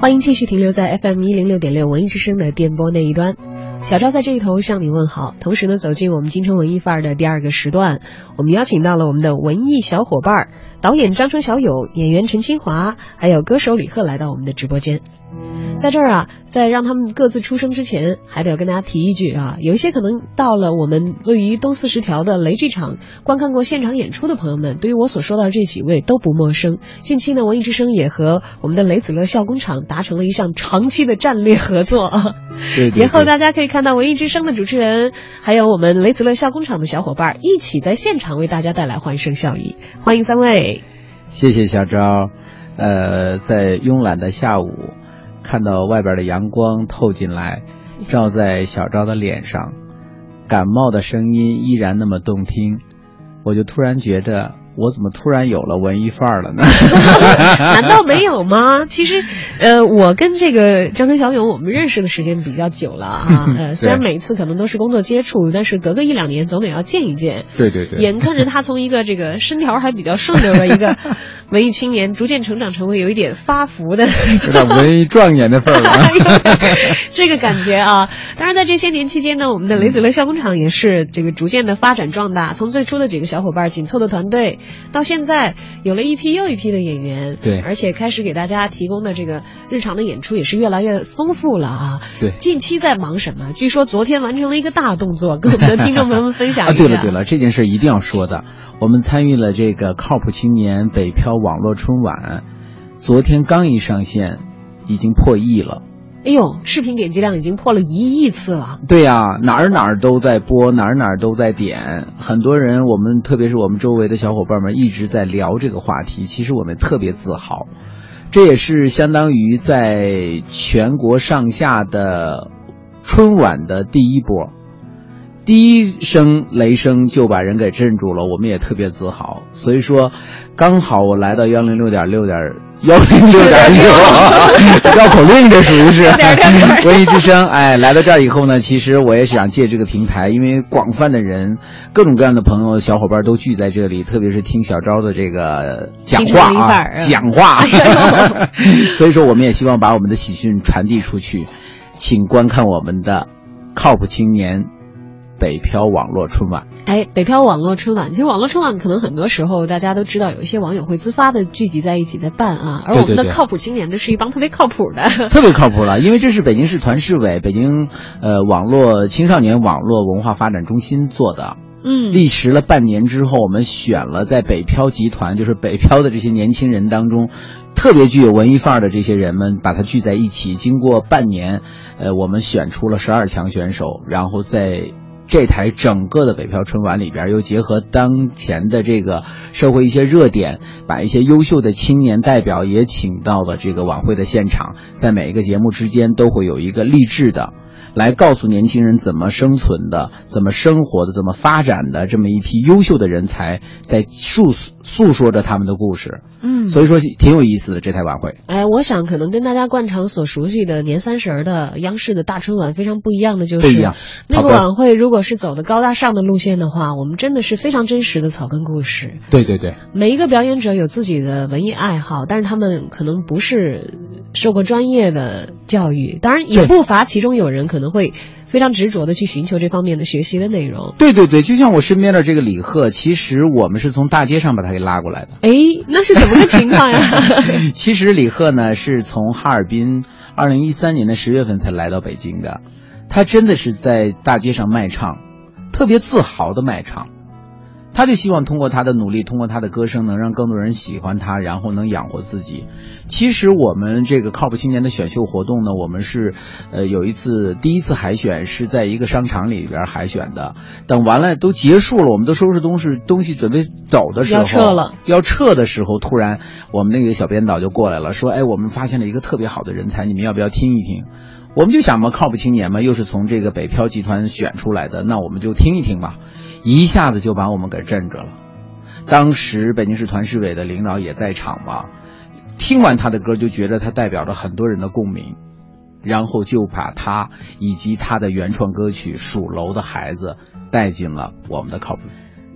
欢迎继续停留在 FM 一零六点六文艺之声的电波那一端。小赵在这一头向你问好，同时呢，走进我们京城文艺范儿的第二个时段，我们邀请到了我们的文艺小伙伴儿，导演张成小勇、演员陈清华，还有歌手李贺来到我们的直播间。在这儿啊，在让他们各自出生之前，还得要跟大家提一句啊，有一些可能到了我们位于东四十条的雷剧场观看过现场演出的朋友们，对于我所说到的这几位都不陌生。近期呢，文艺之声也和我们的雷子乐笑工厂达成了一项长期的战略合作啊。对对以后大家可以看到文艺之声的主持人，还有我们雷子乐笑工厂的小伙伴一起在现场为大家带来欢声笑语。欢迎三位。谢谢小昭。呃，在慵懒的下午，看到外边的阳光透进来，照在小昭的脸上，感冒的声音依然那么动听，我就突然觉着，我怎么突然有了文艺范儿了呢？难道没有吗？其实，呃，我跟这个张春小勇，我们认识的时间比较久了啊。呃，虽然每次可能都是工作接触，但是隔个一两年总得要见一见。对对对。眼看着他从一个这个身条还比较顺溜的一个 文艺青年，逐渐成长成为有一点发福的，有点文艺状元的份儿了。这个感觉啊。当然，在这些年期间呢，我们的雷子乐笑工厂也是这个逐渐的发展壮大。从最初的几个小伙伴紧凑的团队，到现在有了一批又一批的演员，对，而且开始给大家提供的这个日常的演出也是越来越丰富了啊。对，近期在忙什么？据说昨天完成了一个大动作，跟我们的听众朋友们分享一下。啊，对了对了，这件事一定要说的，我们参与了这个靠谱青年北漂网络春晚，昨天刚一上线，已经破亿了。哎呦，视频点击量已经破了一亿次了。对呀、哪儿哪儿都在播，哪儿哪儿都在点。很多人，我们特别是我们周围的小伙伴们一直在聊这个话题，其实我们特别自豪。这也是相当于在全国上下的春晚的第一波，第一声雷声就把人给镇住了，我们也特别自豪。所以说，刚好我来到幺零六点六点。幺零六点六，绕口令这属于是 文艺之声。哎，来到这儿以后呢，其实我也想借这个平台，因为广泛的人、各种各样的朋友、小伙伴都聚在这里，特别是听小昭的这个讲话啊，讲话。所以说，我们也希望把我们的喜讯传递出去，请观看我们的靠谱青年。北漂网络春晚，哎，北漂网络春晚，其实网络春晚可能很多时候大家都知道，有一些网友会自发的聚集在一起在办啊，而我们的靠谱青年呢是一帮特别靠谱的，特别靠谱了，因为这是北京市团市委、北京呃网络青少年网络文化发展中心做的。嗯，历时了半年之后，我们选了在北漂集团，就是北漂的这些年轻人当中，特别具有文艺范儿的这些人们，把它聚在一起。经过半年，呃，我们选出了十二强选手，然后在。这台整个的北漂春晚里边，又结合当前的这个社会一些热点，把一些优秀的青年代表也请到了这个晚会的现场，在每一个节目之间都会有一个励志的，来告诉年轻人怎么生存的、怎么生活的、怎么发展的这么一批优秀的人才，在诉诉说着他们的故事。嗯，所以说挺有意思的这台晚会。哎，我想可能跟大家惯常所熟悉的年三十的央视的大春晚非常不一样的就是。那个晚会如果是走的高大上的路线的话，我们真的是非常真实的草根故事。对对对，每一个表演者有自己的文艺爱好，但是他们可能不是受过专业的教育，当然也不乏其中有人可能会。非常执着的去寻求这方面的学习的内容。对对对，就像我身边的这个李贺，其实我们是从大街上把他给拉过来的。哎，那是怎么个情况呀？其实李贺呢是从哈尔滨，二零一三年的十月份才来到北京的。他真的是在大街上卖唱，特别自豪的卖唱。他就希望通过他的努力，通过他的歌声，能让更多人喜欢他，然后能养活自己。其实我们这个靠谱青年的选秀活动呢，我们是，呃，有一次第一次海选是在一个商场里边海选的，等完了都结束了，我们都收拾东西东西准备走的时候，要撤了，要撤的时候，突然我们那个小编导就过来了，说，哎，我们发现了一个特别好的人才，你们要不要听一听？我们就想嘛，靠谱青年嘛，又是从这个北漂集团选出来的，那我们就听一听吧，一下子就把我们给震着了。当时北京市团市委的领导也在场嘛。听完他的歌，就觉得他代表着很多人的共鸣，然后就把他以及他的原创歌曲《属楼的孩子》带进了我们的考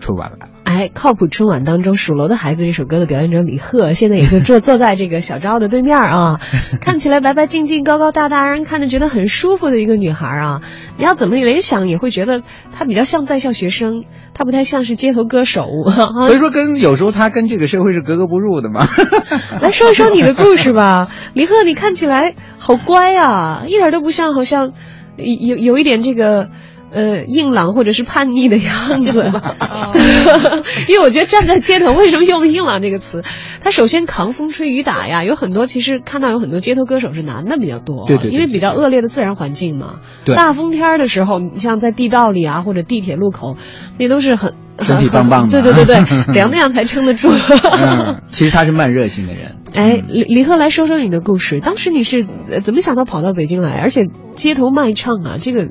春晚来了。哎，靠谱春晚当中，《数楼的孩子》这首歌的表演者李贺，现在也就坐坐在这个小昭的对面啊，看起来白白净净、高高大大，让人看着觉得很舒服的一个女孩啊。你要怎么联想，也会觉得她比较像在校学生，她不太像是街头歌手。所以说，跟有时候她跟这个社会是格格不入的嘛。来说一说你的故事吧，李贺，你看起来好乖啊，一点都不像，好像有有一点这个。呃，硬朗或者是叛逆的样子，因为我觉得站在街头，为什么用“硬朗”这个词？他首先扛风吹雨打呀，有很多其实看到有很多街头歌手是男的比较多，对对，因为比较恶劣的自然环境嘛。对，大风天的时候，你像在地道里啊，或者地铁路口，那都是很身体棒棒的，对对对对，凉那样才撑得住。嗯，其实他是慢热型的人。哎，李李贺来说说你的故事，当时你是怎么想到跑到北京来，而且街头卖唱啊，这个。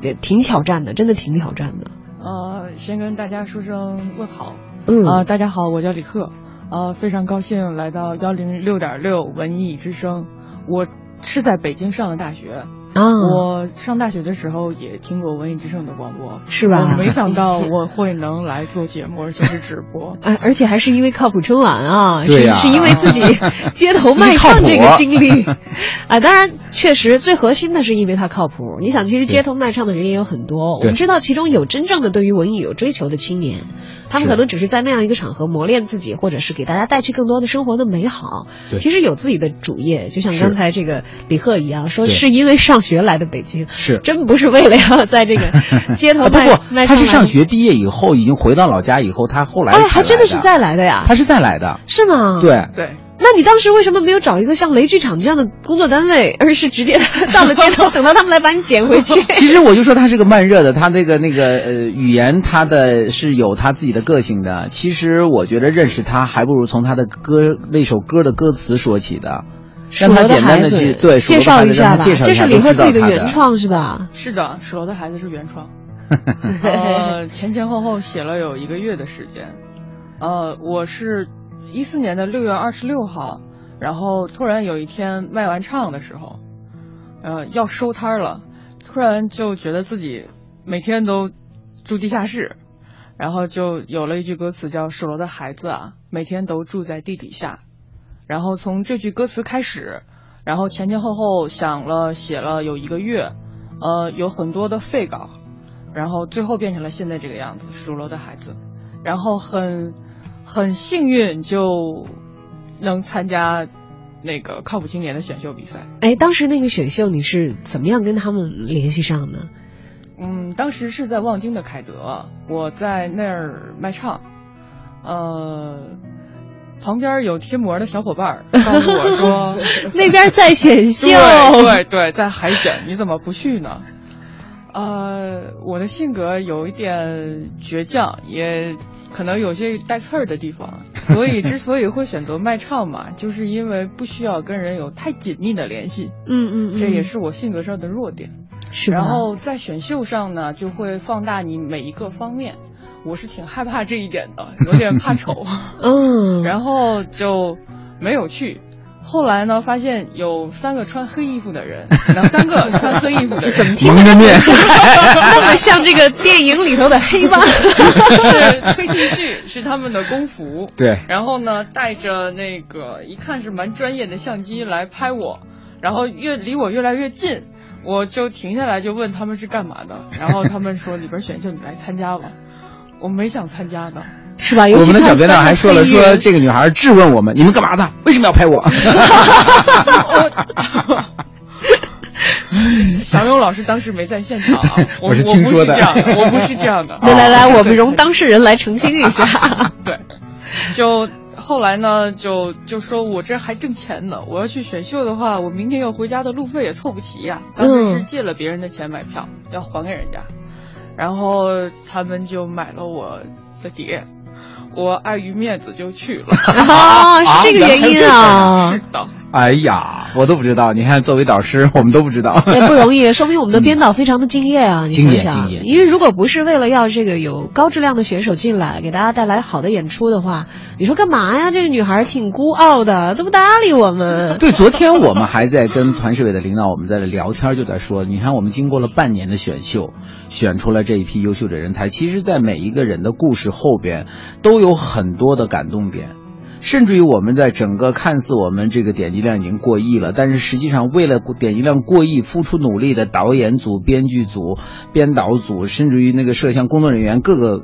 也挺挑战的，真的挺挑战的。呃，先跟大家说声问好。嗯啊，大家好，我叫李贺。呃，非常高兴来到幺零六点六文艺之声。我是在北京上的大学。啊，我上大学的时候也听过文艺之声的广播，是吧？我没想到我会能来做节目，而且是直播。哎，而且还是因为靠谱春晚啊，是因为自己街头卖唱这个经历。啊，当然，确实最核心的是因为他靠谱。你想，其实街头卖唱的人也有很多，我们知道其中有真正的对于文艺有追求的青年。他们可能只是在那样一个场合磨练自己，或者是给大家带去更多的生活的美好。其实有自己的主业，就像刚才这个李贺一样，说是因为上学来的北京，是真不是为了要在这个 街头卖。不过他是上学毕业以后，已经回到老家以后，他后来哎，还真的是再来的呀？他是再来的，是吗？对对。那你当时为什么没有找一个像雷剧场这样的工作单位，而是直接到了街头，等到他们来把你捡回去？其实我就说他是个慢热的，他那个那个呃语言，他的是有他自己的个性的。其实我觉得认识他，还不如从他的歌那首歌的歌词说起的，让他简单的去对介绍一下吧。这是李贺自己的原创是吧？是的，《属楼的孩子》是原创，呃，前前后后写了有一个月的时间，呃，我是。一四年的六月二十六号，然后突然有一天卖完唱的时候，呃，要收摊了，突然就觉得自己每天都住地下室，然后就有了一句歌词叫“守楼的孩子啊，每天都住在地底下”，然后从这句歌词开始，然后前前后后想了写了有一个月，呃，有很多的废稿，然后最后变成了现在这个样子“属楼的孩子”，然后很。很幸运就能参加那个靠谱青年的选秀比赛。哎，当时那个选秀你是怎么样跟他们联系上的？嗯，当时是在望京的凯德，我在那儿卖唱，呃，旁边有贴膜的小伙伴告诉我说 那边在选秀，对对，在海选，你怎么不去呢？呃，我的性格有一点倔强，也。可能有些带刺儿的地方，所以之所以会选择卖唱嘛，就是因为不需要跟人有太紧密的联系。嗯嗯，这也是我性格上的弱点。是。然后在选秀上呢，就会放大你每一个方面，我是挺害怕这一点的，有点怕丑。嗯。然后就没有去。后来呢，发现有三个穿黑衣服的人，两三个穿黑衣服的人，蒙着面，那么像这个电影里头的黑帮，是黑 T 恤，是他们的工服。对。然后呢，带着那个一看是蛮专业的相机来拍我，然后越离我越来越近，我就停下来就问他们是干嘛的，然后他们说里边选秀你来参加吧，我没想参加的。是吧？我们的小编导还说了，说这个女孩质问我们：“你们干嘛的？为什么要拍我？” 小勇老师当时没在现场啊，我我是听说的，我不是这样的。来来来，我们容当事人来澄清一下。对，就后来呢，就就说我这还挣钱呢，我要去选秀的话，我明天要回家的路费也凑不齐呀、当时是借了别人的钱买票，要还给人家，然后他们就买了我的碟，我碍于面子就去了。啊，是这个原因啊是，的，哎呀，我都不知道。你看，作为导师，我们都不知道。也不容易，说明我们的编导非常的敬业啊！你想想敬业，因为如果不是为了要这个有高质量的选手进来，给大家带来好的演出的话，你说干嘛呀？这个女孩挺孤傲的，都不搭理我们。对，昨天我们还在跟团市委的领导，我们在聊天，就在说，你看我们经过了半年的选秀，选出了这一批优秀的人才。其实，在每一个人的故事后边，都有很多的感动点。甚至于我们在整个看似我们这个点击量已经过亿了，但是实际上为了点击量过亿付出努力的导演组、编剧组、编导组，甚至于那个摄像工作人员各个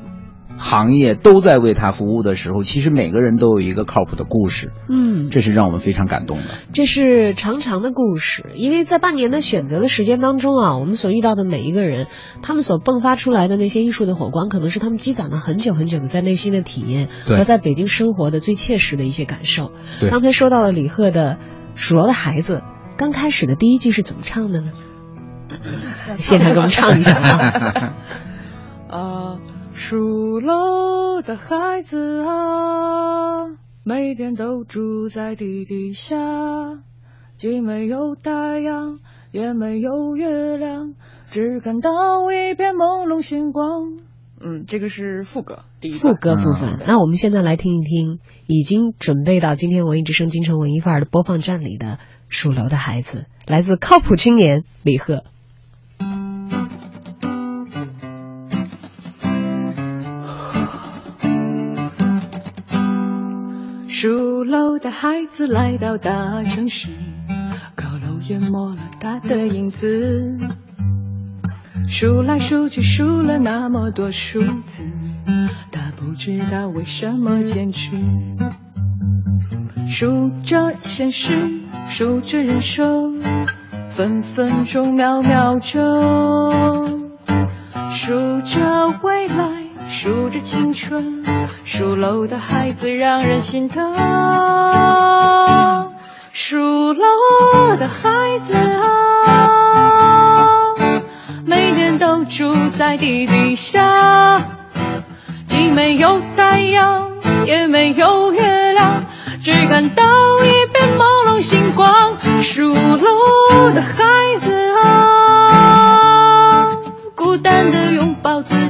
行业都在为他服务的时候，其实每个人都有一个靠谱的故事，嗯，这是让我们非常感动的。这是长长的故事，因为在半年的选择的时间当中啊，我们所遇到的每一个人，他们所迸发出来的那些艺术的火光，可能是他们积攒了很久很久的在内心的体验和在北京生活的最切实的一些感受。对刚才说到了李贺的《属楼的孩子》，刚开始的第一句是怎么唱的呢？现场给我们唱一下啊！啊，属楼的孩子啊，每天都住在地底下，既没有太阳，也没有月亮，只看到一片朦胧星光。嗯，这个是副歌，第一副。歌部分，那我们现在来听一听，已经准备到今天文艺之声京城文艺范儿的播放站里的《属楼的孩子》，来自靠谱青年李贺。属楼的孩子来到大城市，高楼淹没了他的影子。数来数去数了那么多数字，他不知道为什么坚持。数着现实，数着人生，分分钟秒秒钟。数着未来，数着青春，数楼的孩子让人心疼。数楼的孩子啊，每天都住在地底下，既没有太阳，也没有月亮，只看到一片朦胧星光。数楼的孩子啊，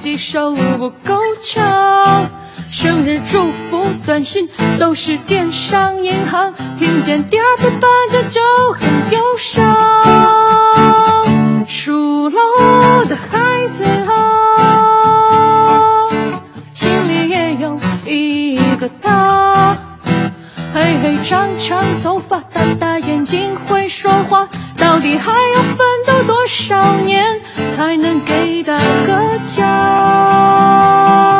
抱自己手不够长，生日祝福短信都是电商银行，听见第二个八折就很忧伤。属楼的孩子啊，心里也有一个他。黑黑长长头发，大大眼睛，会说话，到底还要奋斗多少年才能给他个家？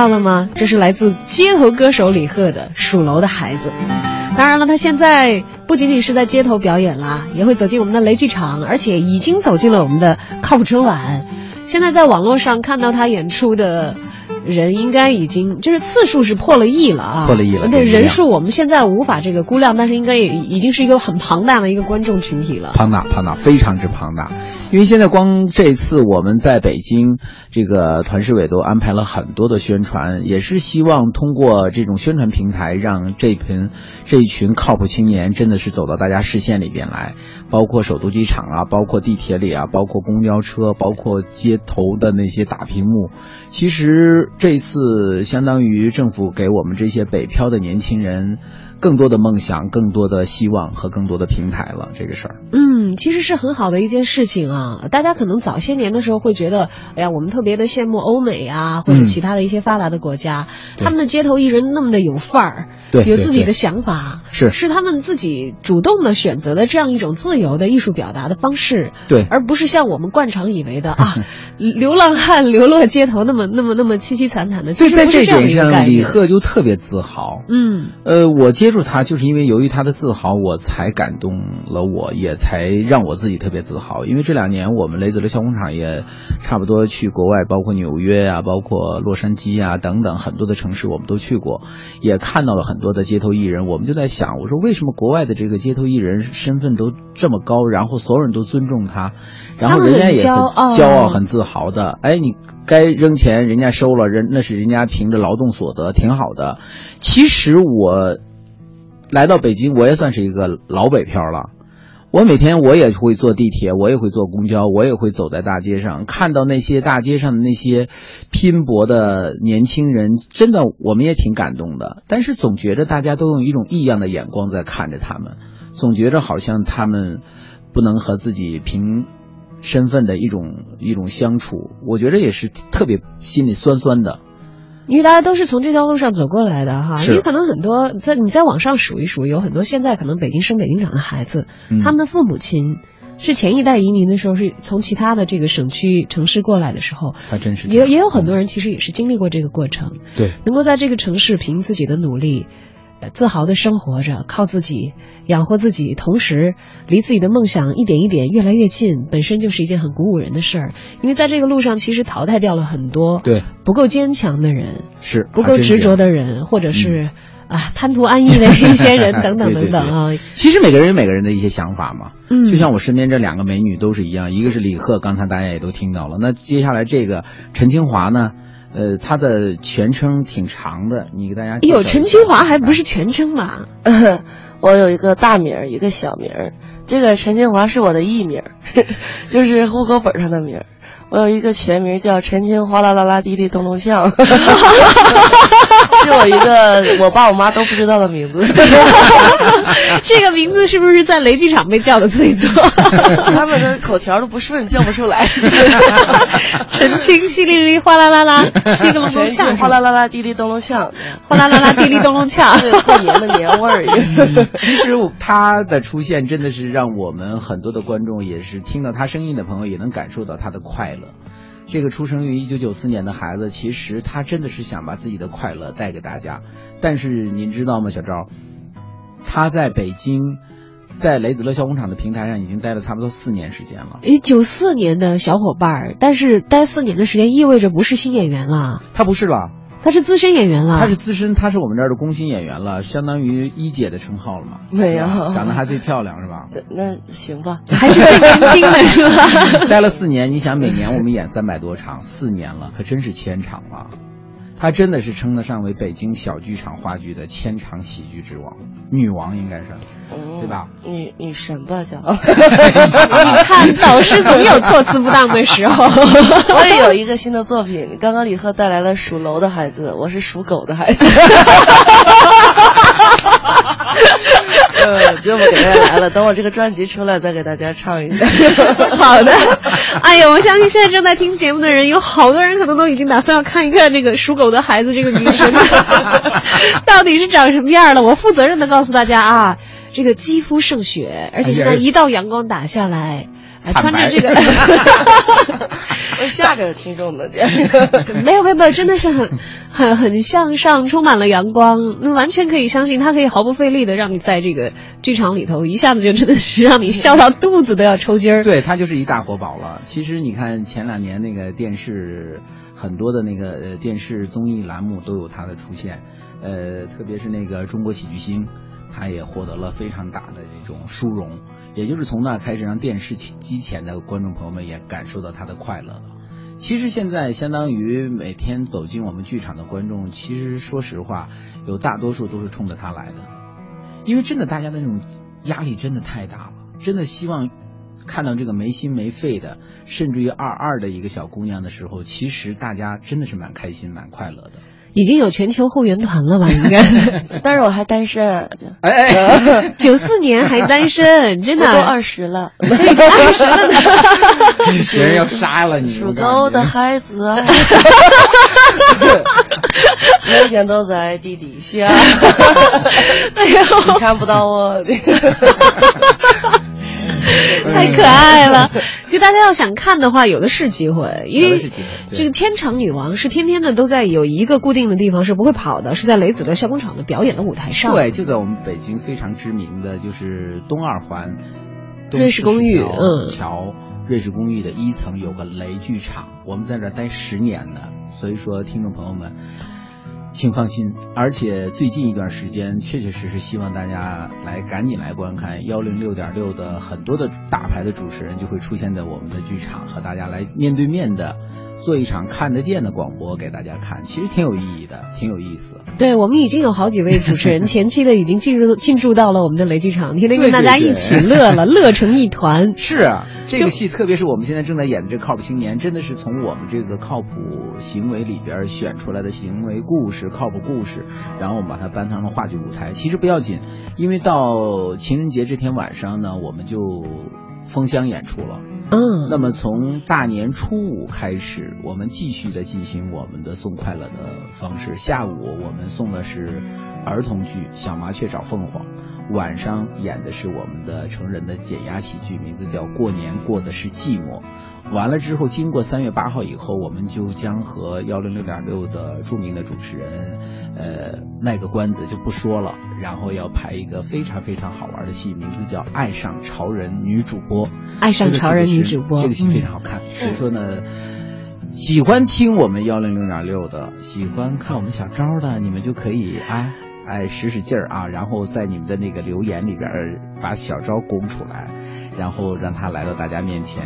到了吗？这是来自街头歌手李贺的《属楼的孩子》。当然了，他现在不仅仅是在街头表演啦，也会走进我们的雷剧场，而且已经走进了我们的靠谱春晚。现在在网络上看到他演出的。人应该已经就是次数是破了亿了啊，破了亿了。对人数，我们现在无法这个估量，但是应该也已经是一个很庞大的一个观众群体了。庞大，庞大，非常之庞大。因为现在光这次我们在北京，这个团市委都安排了很多的宣传，也是希望通过这种宣传平台，让这群这一群靠谱青年真的是走到大家视线里边来。包括首都机场啊，包括地铁里啊，包括公交车，包括街头的那些大屏幕。其实这次相当于政府给我们这些北漂的年轻人。更多的梦想，更多的希望和更多的平台了，这个事儿。嗯，其实是很好的一件事情啊。大家可能早些年的时候会觉得，哎呀，我们特别的羡慕欧美啊，或者其他的一些发达的国家，他们的街头艺人那么的有范儿，对，有自己的想法，是是他们自己主动的选择的这样一种自由的艺术表达的方式，对，而不是像我们惯常以为的 啊，流浪汉流落街头那么那么那么凄凄惨惨的。所以在这点上，李贺就特别自豪。嗯，呃，我接。接触他就是因为由于他的自豪，我才感动了我，也才让我自己特别自豪。因为这两年我们雷子的小工厂也差不多去国外，包括纽约啊，包括洛杉矶啊等等很多的城市我们都去过，也看到了很多的街头艺人。我们就在想，我说为什么国外的这个街头艺人身份都这么高，然后所有人都尊重他，然后人家也很骄傲、很自豪的。哎，你该扔钱，人家收了，人那是人家凭着劳动所得，挺好的。其实我。来到北京，我也算是一个老北漂了。我每天我也会坐地铁，我也会坐公交，我也会走在大街上，看到那些大街上的那些拼搏的年轻人，真的我们也挺感动的。但是总觉着大家都用一种异样的眼光在看着他们，总觉着好像他们不能和自己凭身份的一种一种相处，我觉得也是特别心里酸酸的。因为大家都是从这条路上走过来的哈，因为可能很多在你在网上数一数，有很多现在可能北京生北京长的孩子，他们的父母亲是前一代移民的时候是从其他的这个省区城市过来的时候，还真是也也有很多人其实也是经历过这个过程，对，能够在这个城市凭自己的努力。自豪的生活着，靠自己养活自己，同时离自己的梦想一点一点越来越近，本身就是一件很鼓舞人的事儿。因为在这个路上，其实淘汰掉了很多对不够坚强的人，是不够执着的人，或者是啊贪图安逸的一些人 等等等等啊。其实每个人有每个人的一些想法嘛，嗯，就像我身边这两个美女都是一样，一个是李贺，刚才大家也都听到了。那接下来这个陈清华呢？呃，他的全称挺长的，你给大家。有陈清华还不是全称吧？我有一个大名儿一个小名儿这个陈清华是我的艺名，就是户口本上的名儿我有一个全名叫陈清哗啦啦啦滴滴咚咚响，是我一个我爸我妈都不知道的名字。这个名字是不是在雷剧场被叫的最多？他们的口条都不顺，叫不出来。陈清淅沥沥哗啦啦啦，七个隆咚响，哗啦啦啦滴滴咚咚呛，哗啦啦啦滴滴咚咚锵，过年的年味儿。其实他的出现真的是让我们很多的观众，也是听到他声音的朋友，也能感受到他的快乐。这个出生于一九九四年的孩子，其实他真的是想把自己的快乐带给大家。但是您知道吗，小赵？他在北京，在雷子乐小工厂的平台上已经待了差不多四年时间了。诶，九四年的小伙伴，但是待四年的时间意味着不是新演员了。他不是了。他是资深演员了，他是资深，他是我们这儿的工薪演员了，相当于一姐的称号了嘛？没有，长得还最漂亮是吧？那行吧，还是最年轻的是吧？待了四年，你想每年我们演三百多场，四年了，可真是千场了。她真的是称得上为北京小剧场话剧的千场喜剧之王，女王应该是，对吧？女女神吧叫。你看，导师总有措辞不当的时候。我也有一个新的作品，刚刚李贺带来了属楼的孩子，我是属狗的孩子。呃，就不给大家来了，等我这个专辑出来再给大家唱一下。好的。哎呀，我相信现在正在听节目的人，有好多人可能都已经打算要看一看那个属狗的孩子这个女神 到底是长什么样了。我负责任的告诉大家啊，这个肌肤胜雪，而且现在一道阳光打下来。哎穿着这个，我吓着听众的，没有没有没有，真的是很很很向上，充满了阳光，那完全可以相信他可以毫不费力的让你在这个剧场里头一下子就真的是让你笑到肚子都要抽筋儿。对他就是一大活宝了。其实你看前两年那个电视很多的那个呃电视综艺栏目都有他的出现，呃，特别是那个中国喜剧星，他也获得了非常大的这种殊荣。也就是从那开始，让电视机前的观众朋友们也感受到他的快乐了。其实现在相当于每天走进我们剧场的观众，其实说实话，有大多数都是冲着他来的，因为真的大家的那种压力真的太大了，真的希望看到这个没心没肺的，甚至于二二的一个小姑娘的时候，其实大家真的是蛮开心、蛮快乐的。已经有全球后援团了吧？应该，但是我还单身。哎哎，九四年还单身，真的都二十了，二十了呢，别人要杀了你。属狗的孩子啊，每天都在地底下，哎呦，你看不到我的。太可爱了！其实大家要想看的话，有的是机会，因为这个千场女王是天天的都在有一个固定的地方是不会跑的，是在雷子乐校工厂的表演的舞台上。对，就在我们北京非常知名的就是东二环瑞士公寓，嗯，桥瑞士公寓的一层有个雷剧场，我们在这待十年的，所以说听众朋友们。请放心，而且最近一段时间，确确实实希望大家来赶紧来观看幺零六点六的很多的大牌的主持人就会出现在我们的剧场，和大家来面对面的。做一场看得见的广播给大家看，其实挺有意义的，挺有意思。对我们已经有好几位主持人前期的已经进入进驻到了我们的雷剧场，天天跟大家一起乐了，乐成一团。是啊，这个戏特别是我们现在正在演的这个靠谱青年，真的是从我们这个靠谱行为里边选出来的行为故事、靠谱故事，然后我们把它搬上了话剧舞台。其实不要紧，因为到情人节这天晚上呢，我们就封箱演出了。嗯，那么从大年初五开始，我们继续的进行我们的送快乐的方式。下午我们送的是儿童剧《小麻雀找凤凰》，晚上演的是我们的成人的减压喜剧，名字叫《过年过的是寂寞》。完了之后，经过三月八号以后，我们就将和幺零六点六的著名的主持人，呃，卖个关子就不说了。然后要排一个非常非常好玩的戏，名字叫《爱上潮人女主播》。爱上潮人女主播，这个戏非常好看。所以说呢，喜欢听我们幺零六点六的，喜欢看我们小招的，你们就可以啊哎使使劲儿啊，然后在你们的那个留言里边把小招供出来，然后让他来到大家面前。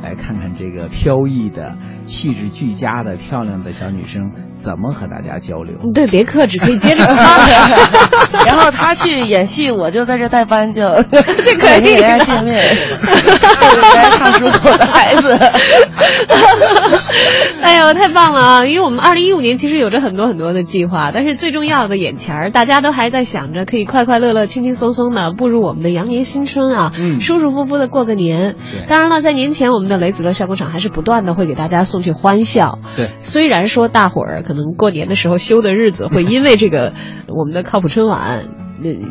来看看这个飘逸的、气质俱佳的、漂亮的小女生怎么和大家交流。对，别克制，可以接着。然后他去演戏，我就在这带班，就 这可以给大家见面。唱出口的孩子。哎呦，太棒了啊！因为我们二零一五年其实有着很多很多的计划，但是最重要的眼前儿，大家都还在想着可以快快乐乐、轻轻松松的步入我们的羊年新春啊，嗯，舒舒服服的过个年。当然了，在年前我们。的雷子乐笑工厂还是不断的会给大家送去欢笑。对，虽然说大伙儿可能过年的时候休的日子会因为这个我们的靠谱春晚，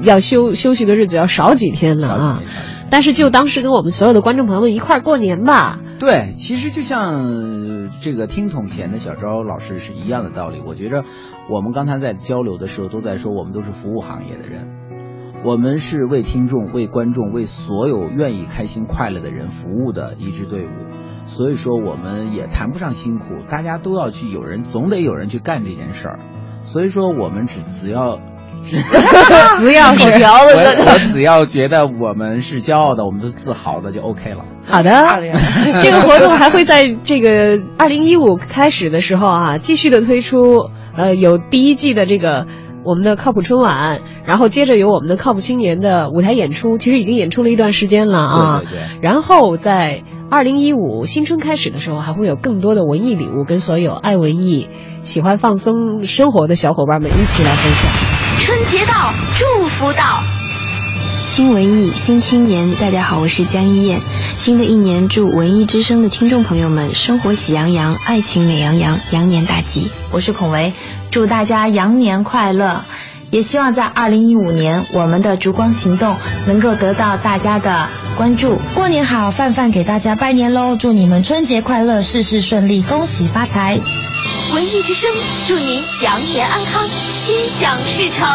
要休休息的日子要少几天了啊，但是就当时跟我们所有的观众朋友们一块儿过年吧。对，其实就像这个听筒前的小昭老师是一样的道理。我觉着我们刚才在交流的时候都在说，我们都是服务行业的人。我们是为听众、为观众、为所有愿意开心快乐的人服务的一支队伍，所以说我们也谈不上辛苦，大家都要去，有人总得有人去干这件事儿，所以说我们只只要，只要口条子，我只要觉得我们是骄傲的，我们是自豪的就 OK 了。好的，这个活动还会在这个二零一五开始的时候啊，继续的推出，呃，有第一季的这个。我们的靠谱春晚，然后接着有我们的靠谱青年的舞台演出，其实已经演出了一段时间了啊。对对对。然后在二零一五新春开始的时候，还会有更多的文艺礼物，跟所有爱文艺、喜欢放松生活的小伙伴们一起来分享。春节到，祝福到，新文艺新青年，大家好，我是江一燕。新的一年，祝文艺之声的听众朋友们生活喜洋洋，爱情美洋洋，羊年大吉。我是孔维。祝大家羊年快乐！也希望在二零一五年，我们的烛光行动能够得到大家的关注。过年好，范范给大家拜年喽！祝你们春节快乐，事事顺利，恭喜发财！文艺之声祝您羊年安康，心想事成。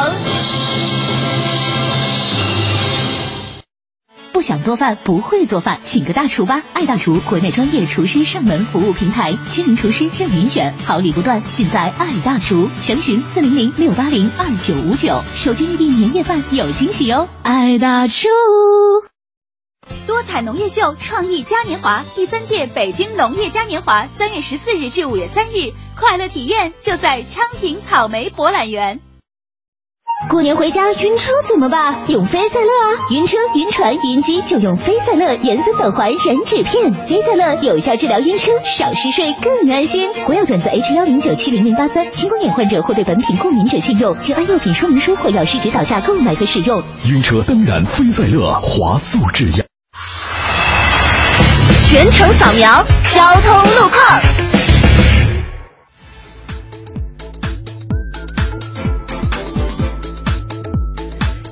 不想做饭，不会做饭，请个大厨吧！爱大厨，国内专业厨师上门服务平台，亲民厨师任您选，好礼不断，尽在爱大厨。详询四零零六八零二九五九，手机预订年夜饭有惊喜哦！爱大厨。多彩农业秀创意嘉年华第三届北京农业嘉年华，三月十四日至五月三日，快乐体验就在昌平草莓博览园。过年回家晕车怎么办？用飞赛乐啊！晕车、晕船、晕机就用飞赛乐盐酸等环燃脂片。飞赛乐有效治疗晕车，少嗜睡更安心。国药准字 H 幺零九七零零八三，青光眼患者或对本品过敏者禁用，请按药品说明书或药师指导下购买和使用。晕车当然飞赛乐，华素制药。全程扫描交通路况。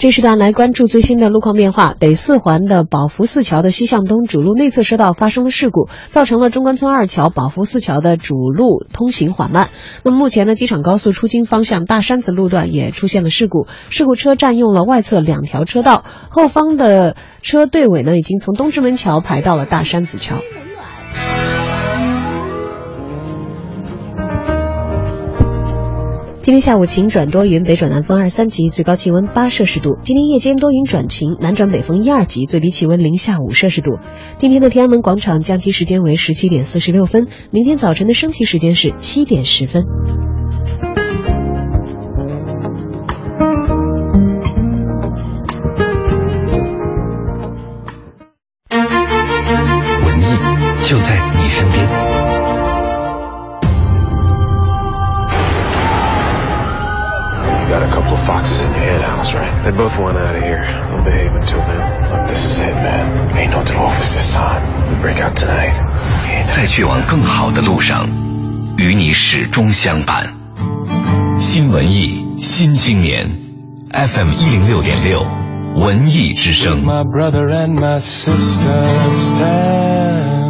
这时段来关注最新的路况变化。北四环的宝福寺桥的西向东主路内侧车道发生了事故，造成了中关村二桥、宝福寺桥的主路通行缓慢。那么目前呢，机场高速出京方向大山子路段也出现了事故，事故车占用了外侧两条车道，后方的车队尾呢已经从东直门桥排到了大山子桥。今天下午晴转多云，北转南风二三级，最高气温八摄氏度。今天夜间多云转晴，南转北风一二级，最低气温零下五摄氏度。今天的天安门广场降旗时间为十七点四十六分，明天早晨的升旗时间是七点十分。Right? They both want out of here. I'll behave until then. Look, this is it, man. Ain't no to office this time. We break out tonight. 在去往更好的路上，与你始终相伴。新文艺新青年，FM 一零六点六，文艺之声。My brother and my sister standing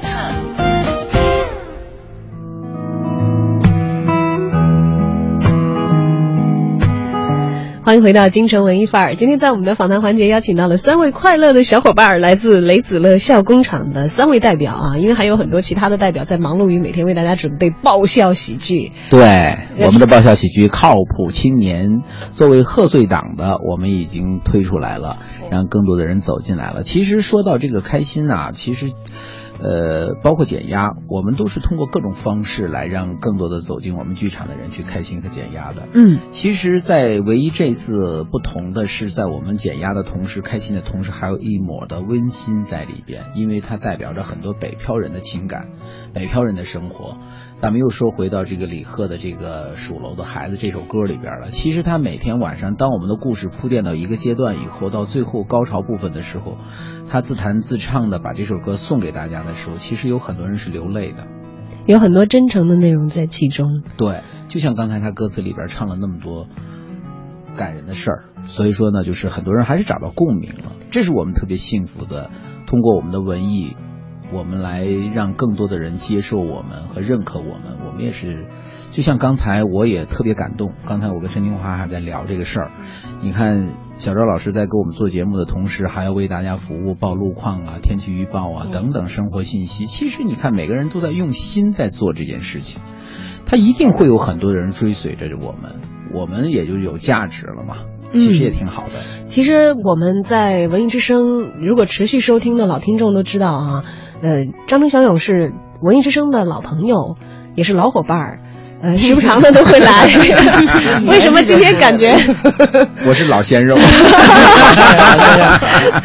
欢迎回到京城文艺范儿。今天在我们的访谈环节邀请到了三位快乐的小伙伴儿，来自雷子乐笑工厂的三位代表啊，因为还有很多其他的代表在忙碌于每天为大家准备爆笑喜剧。对，我们的爆笑喜剧《靠谱青年》作为贺岁档的，我们已经推出来了，让更多的人走进来了。其实说到这个开心啊，其实。呃，包括减压，我们都是通过各种方式来让更多的走进我们剧场的人去开心和减压的。嗯，其实，在唯一这次不同的是，在我们减压的同时，开心的同时，还有一抹的温馨在里边，因为它代表着很多北漂人的情感，北漂人的生活。咱们又说回到这个李贺的这个《属楼的孩子》这首歌里边了。其实他每天晚上，当我们的故事铺垫到一个阶段以后，到最后高潮部分的时候，他自弹自唱的把这首歌送给大家的时候，其实有很多人是流泪的，有很多真诚的内容在其中。对，就像刚才他歌词里边唱了那么多感人的事儿，所以说呢，就是很多人还是找到共鸣了，这是我们特别幸福的。通过我们的文艺。我们来让更多的人接受我们和认可我们，我们也是，就像刚才我也特别感动。刚才我跟陈金华还在聊这个事儿，你看小赵老师在给我们做节目的同时，还要为大家服务，报路况啊、天气预报啊等等生活信息。其实你看，每个人都在用心在做这件事情，他一定会有很多人追随着我们，我们也就有价值了嘛。其实也挺好的。嗯、其实我们在文艺之声，如果持续收听的老听众都知道啊。呃，张明小勇是文艺之声的老朋友，也是老伙伴儿。呃，时不常的都会来。为什么今天感觉？我是老鲜肉，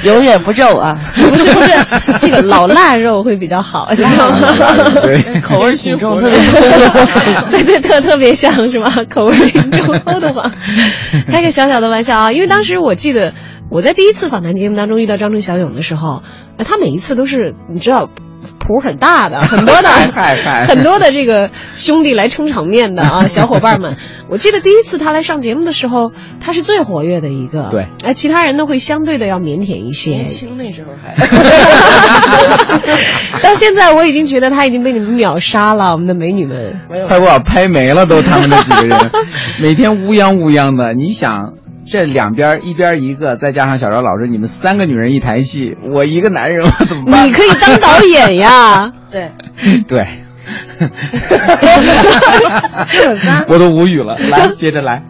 永远不皱啊！不是不是，这个老腊肉会比较好，知道吗？对，口味挺重，特别对对特特别像是吧？口味挺重的慌，开个小小的玩笑啊！因为当时我记得我在第一次访谈节目当中遇到张春小勇的时候，他每一次都是你知道。谱很大的，很多的，很多的这个兄弟来撑场面的啊，小伙伴们。我记得第一次他来上节目的时候，他是最活跃的一个。对，哎，其他人呢会相对的要腼腆一些。年轻那时候还。到现在我已经觉得他已经被你们秒杀了，我们的美女们。快给我拍没了都，他们这几个人，每天乌泱乌泱的。你想。这两边一边一个，再加上小赵老师，你们三个女人一台戏，我一个男人我怎么办？你可以当导演呀！对对，我都无语了。来，接着来。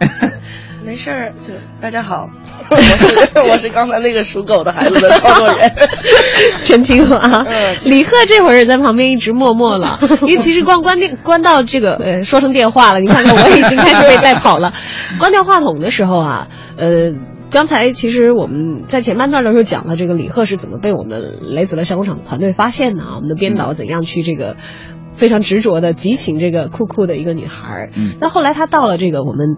没事儿，就大家好，我是我是刚才那个属狗的孩子的创作人 陈清华。李贺这会儿也在旁边一直默默了，因为其实光关电关到这个呃说成电话了，你看看我已经开始被带跑了。关掉话筒的时候啊。呃，刚才其实我们在前半段的时候讲了这个李贺是怎么被我们雷子乐小工厂的团队发现的啊，我们的编导怎样去这个非常执着的集请这个酷酷的一个女孩。嗯，那后来他到了这个我们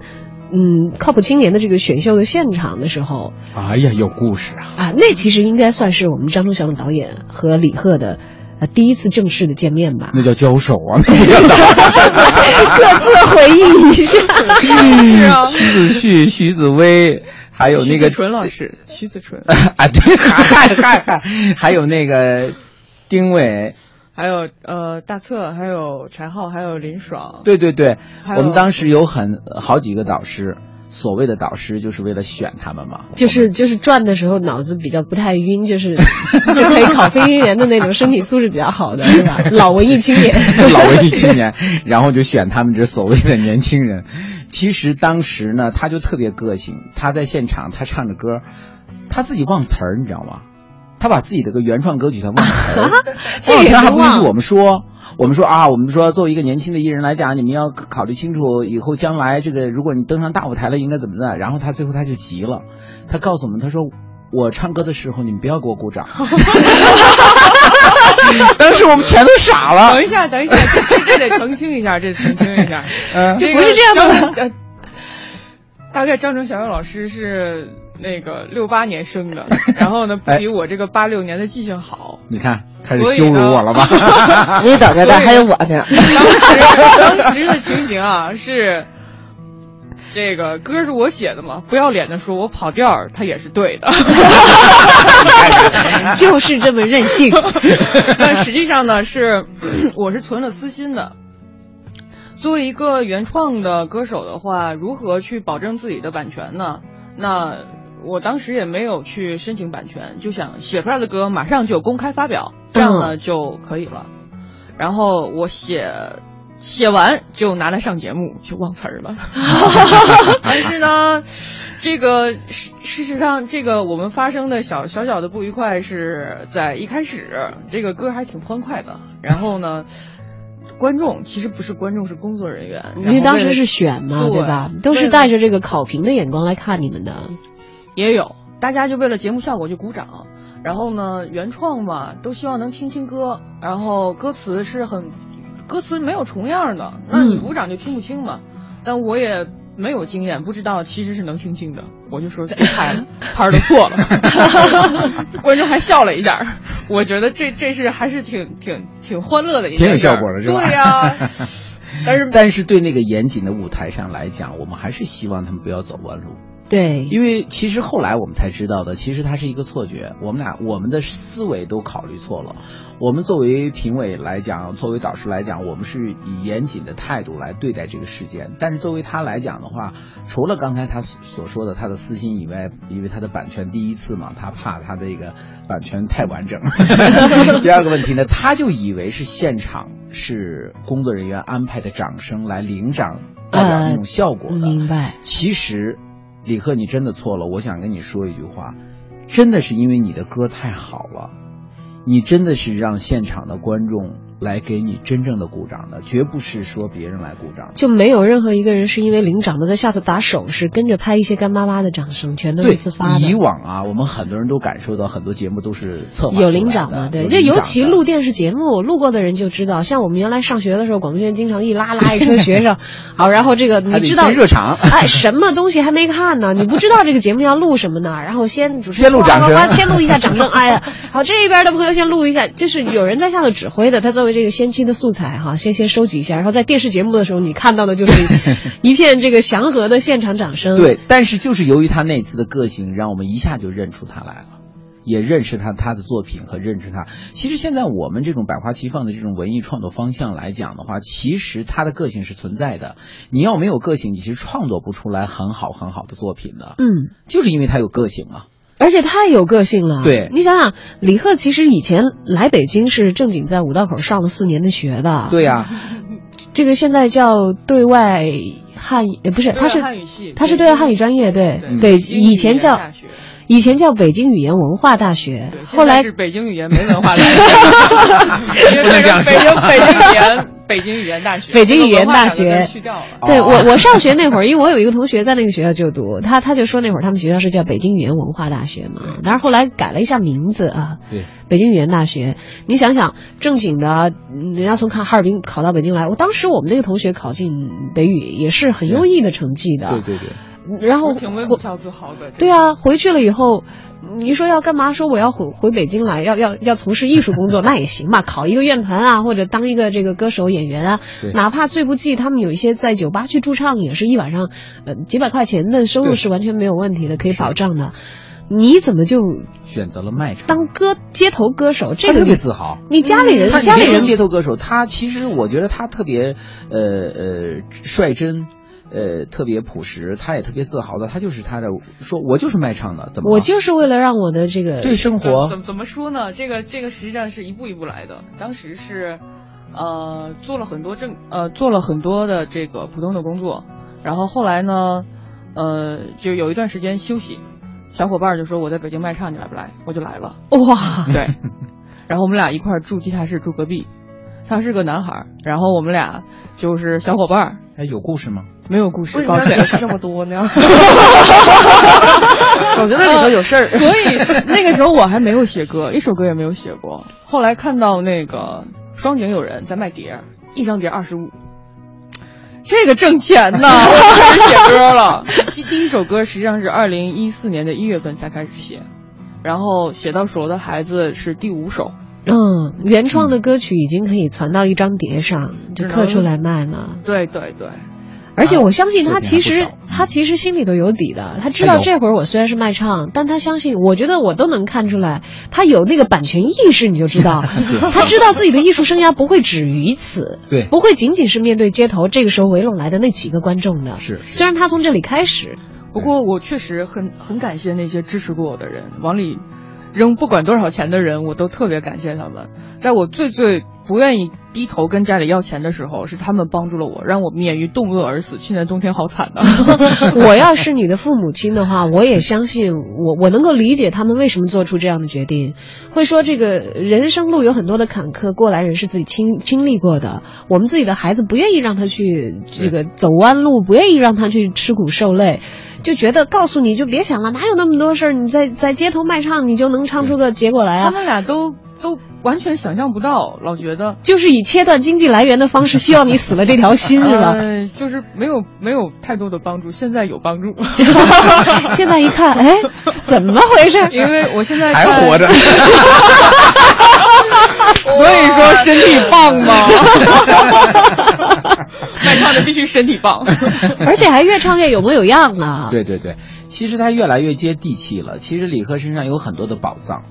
嗯靠谱青年的这个选秀的现场的时候，哎呀，有故事啊！啊，那其实应该算是我们张忠祥导演和李贺的。啊，第一次正式的见面吧？那叫交手啊，那不叫打。各自回忆一下。是啊，徐子旭、徐子薇，还有那个纯老师，徐子纯。啊，对，嗨嗨嗨嗨，还有那个丁伟，还有呃大策，还有柴浩，还有林爽。对对对，我们当时有很好几个导师。所谓的导师就是为了选他们嘛，就是就是转的时候脑子比较不太晕，就是就可以考飞行员的那种身体素质比较好的是吧？老文艺青年，老文艺青年，然后就选他们这所谓的年轻人。其实当时呢，他就特别个性，他在现场他唱着歌，他自己忘词儿，你知道吗？他把自己的个原创歌曲 他忘词儿，忘词还不允许我们说。我们说啊，我们说作为一个年轻的艺人来讲，你们要考虑清楚以后将来这个，如果你登上大舞台了，应该怎么的。然后他最后他就急了，他告诉我们，他说我唱歌的时候，你们不要给我鼓掌。当时我们全都傻了。等一下，等一下，这这得澄清一下，这澄清一下，这不是这样的。大概张成小勇老师是那个六八年生的，然后呢比我这个八六年的记性好。你看，开始羞辱我了吧？你等着，还有我呢。当时当时的情形啊是，这个歌是我写的嘛，不要脸的说我跑调，他也是对的。就是这么任性。但实际上呢，是 我是存了私心的。作为一个原创的歌手的话，如何去保证自己的版权呢？那我当时也没有去申请版权，就想写出来的歌马上就公开发表，这样呢就可以了。然后我写写完就拿来上节目，就忘词儿了。但是呢，这个事事实上，这个我们发生的小小小的不愉快是在一开始，这个歌还挺欢快的。然后呢？观众其实不是观众，是工作人员。因为当时是选嘛，对吧？都是带着这个考评的眼光来看你们的。也有，大家就为了节目效果就鼓掌。然后呢，原创嘛，都希望能听清歌。然后歌词是很，歌词没有重样的，那你鼓掌就听不清嘛。但我也。没有经验，不知道其实是能听清的。我就说别拍，拍儿都错了。观众还笑了一下，我觉得这这是还是挺挺挺欢乐的一挺有效果的，是吧？对呀。但是但是对那个严谨的舞台上来讲，我们还是希望他们不要走弯路。对，因为其实后来我们才知道的，其实它是一个错觉。我们俩我们的思维都考虑错了。我们作为评委来讲，作为导师来讲，我们是以严谨的态度来对待这个事件。但是作为他来讲的话，除了刚才他所说的他的私心以外，因为他的版权第一次嘛，他怕他这个版权太完整。第二个问题呢，他就以为是现场是工作人员安排的掌声来领奖代表那种效果的。明白。其实。李贺，你真的错了。我想跟你说一句话，真的是因为你的歌太好了，你真的是让现场的观众来给你真正的鼓掌的，绝不是说别人来鼓掌。就没有任何一个人是因为领奖的在下头打手势，跟着拍一些干巴巴的掌声，全都是自发的。以往啊，我们很多人都感受到很多节目都是策划有领奖嘛，对，就尤其录电视节目，录过的人就知道，像我们原来上学的时候，广播学院经常一拉拉一车学生，好，然后这个你知道热场，哎，什么东西还没看呢？你不知道这个节目要录什么呢？然后先主持先录掌声，先录一下掌声，哎呀，好，这边的朋友先录一下，就是有人在下头指挥的，他作为这个先期的素材哈，先先收集一下，然后在电视节目的时候，你看到的就是 一片这个祥和的现场掌声。对，但是就是由于他那次的个性，让我们一下就认出他来了。也认识他他的作品和认识他。其实现在我们这种百花齐放的这种文艺创作方向来讲的话，其实他的个性是存在的。你要没有个性，你是创作不出来很好很好的作品的。嗯，就是因为他有个性啊，而且太有个性了。对，你想想，李贺其实以前来北京是正经在五道口上了四年的学的。对呀，这个现在叫对外汉语，不是，他是他是对外汉语专业，对北以前叫。以前叫北京语言文化大学，后来是北京语言没文化大学。不能这样说。北京北京语言北京语言大学。北京语言大学去掉了。对我我上学那会儿，因为我有一个同学在那个学校就读，他他就说那会儿他们学校是叫北京语言文化大学嘛，但是后来改了一下名字啊。对。北京语言大学，你想想，正经的，人家从看哈尔滨考到北京来，我当时我们那个同学考进北语也是很优异的成绩的。对对对。然后挺为母校自豪的。对啊，回去了以后，你说要干嘛？说我要回回北京来，要要要从事艺术工作，那也行吧，考一个乐团啊，或者当一个这个歌手演员啊，哪怕最不济，他们有一些在酒吧去驻唱，也是一晚上呃几百块钱的收入是完全没有问题的，可以保障的。你怎么就选择了卖唱当歌街头歌手？这个特别自豪。你家里人，家里人街头歌手，他其实我觉得他特别呃呃率真。呃，特别朴实，他也特别自豪的，他就是他的说，我就是卖唱的，怎么？我就是为了让我的这个对生活怎么怎么说呢？这个这个实际上是一步一步来的。当时是，呃，做了很多正呃做了很多的这个普通的工作，然后后来呢，呃，就有一段时间休息，小伙伴就说我在北京卖唱，你来不来？我就来了。哇，对，然后我们俩一块住地下室，住隔壁。他是个男孩，然后我们俩就是小伙伴。哎，有故事吗？没有故事，为什么解释这么多呢？我觉得里头有事儿。所以那个时候我还没有写歌，一首歌也没有写过。后来看到那个双井有人在卖碟，一张碟二十五，这个挣钱呢，我开始写歌了。第一首歌实际上是二零一四年的一月份才开始写，然后写到手的孩子是第五首。嗯，原创的歌曲已经可以传到一张碟上，就刻出来卖了。对对对。而且我相信他其实他其实心里头有底的，他知道这会儿我虽然是卖唱，但他相信，我觉得我都能看出来，他有那个版权意识，你就知道，他知道自己的艺术生涯不会止于此，对，不会仅仅是面对街头这个时候围拢来的那几个观众的。是，虽然他从这里开始，不过我确实很很感谢那些支持过我的人，往里扔不管多少钱的人，我都特别感谢他们，在我最最。不愿意低头跟家里要钱的时候，是他们帮助了我，让我免于冻饿而死。去年冬天好惨呐！我要是你的父母亲的话，我也相信我，我能够理解他们为什么做出这样的决定。会说这个人生路有很多的坎坷，过来人是自己经经历过的。我们自己的孩子不愿意让他去这个走弯路，不愿意让他去吃苦受累，就觉得告诉你就别想了，哪有那么多事儿？你在在街头卖唱，你就能唱出个结果来啊？他们俩都。都完全想象不到，老觉得就是以切断经济来源的方式，希望你死了这条心是吧？就是没有没有太多的帮助，现在有帮助。现在一看，哎，怎么回事？因为我现在还活着，所以说身体棒嘛。卖唱的必须身体棒，而且还越唱越有模有样了。对对对，其实他越来越接地气了。其实李贺身上有很多的宝藏。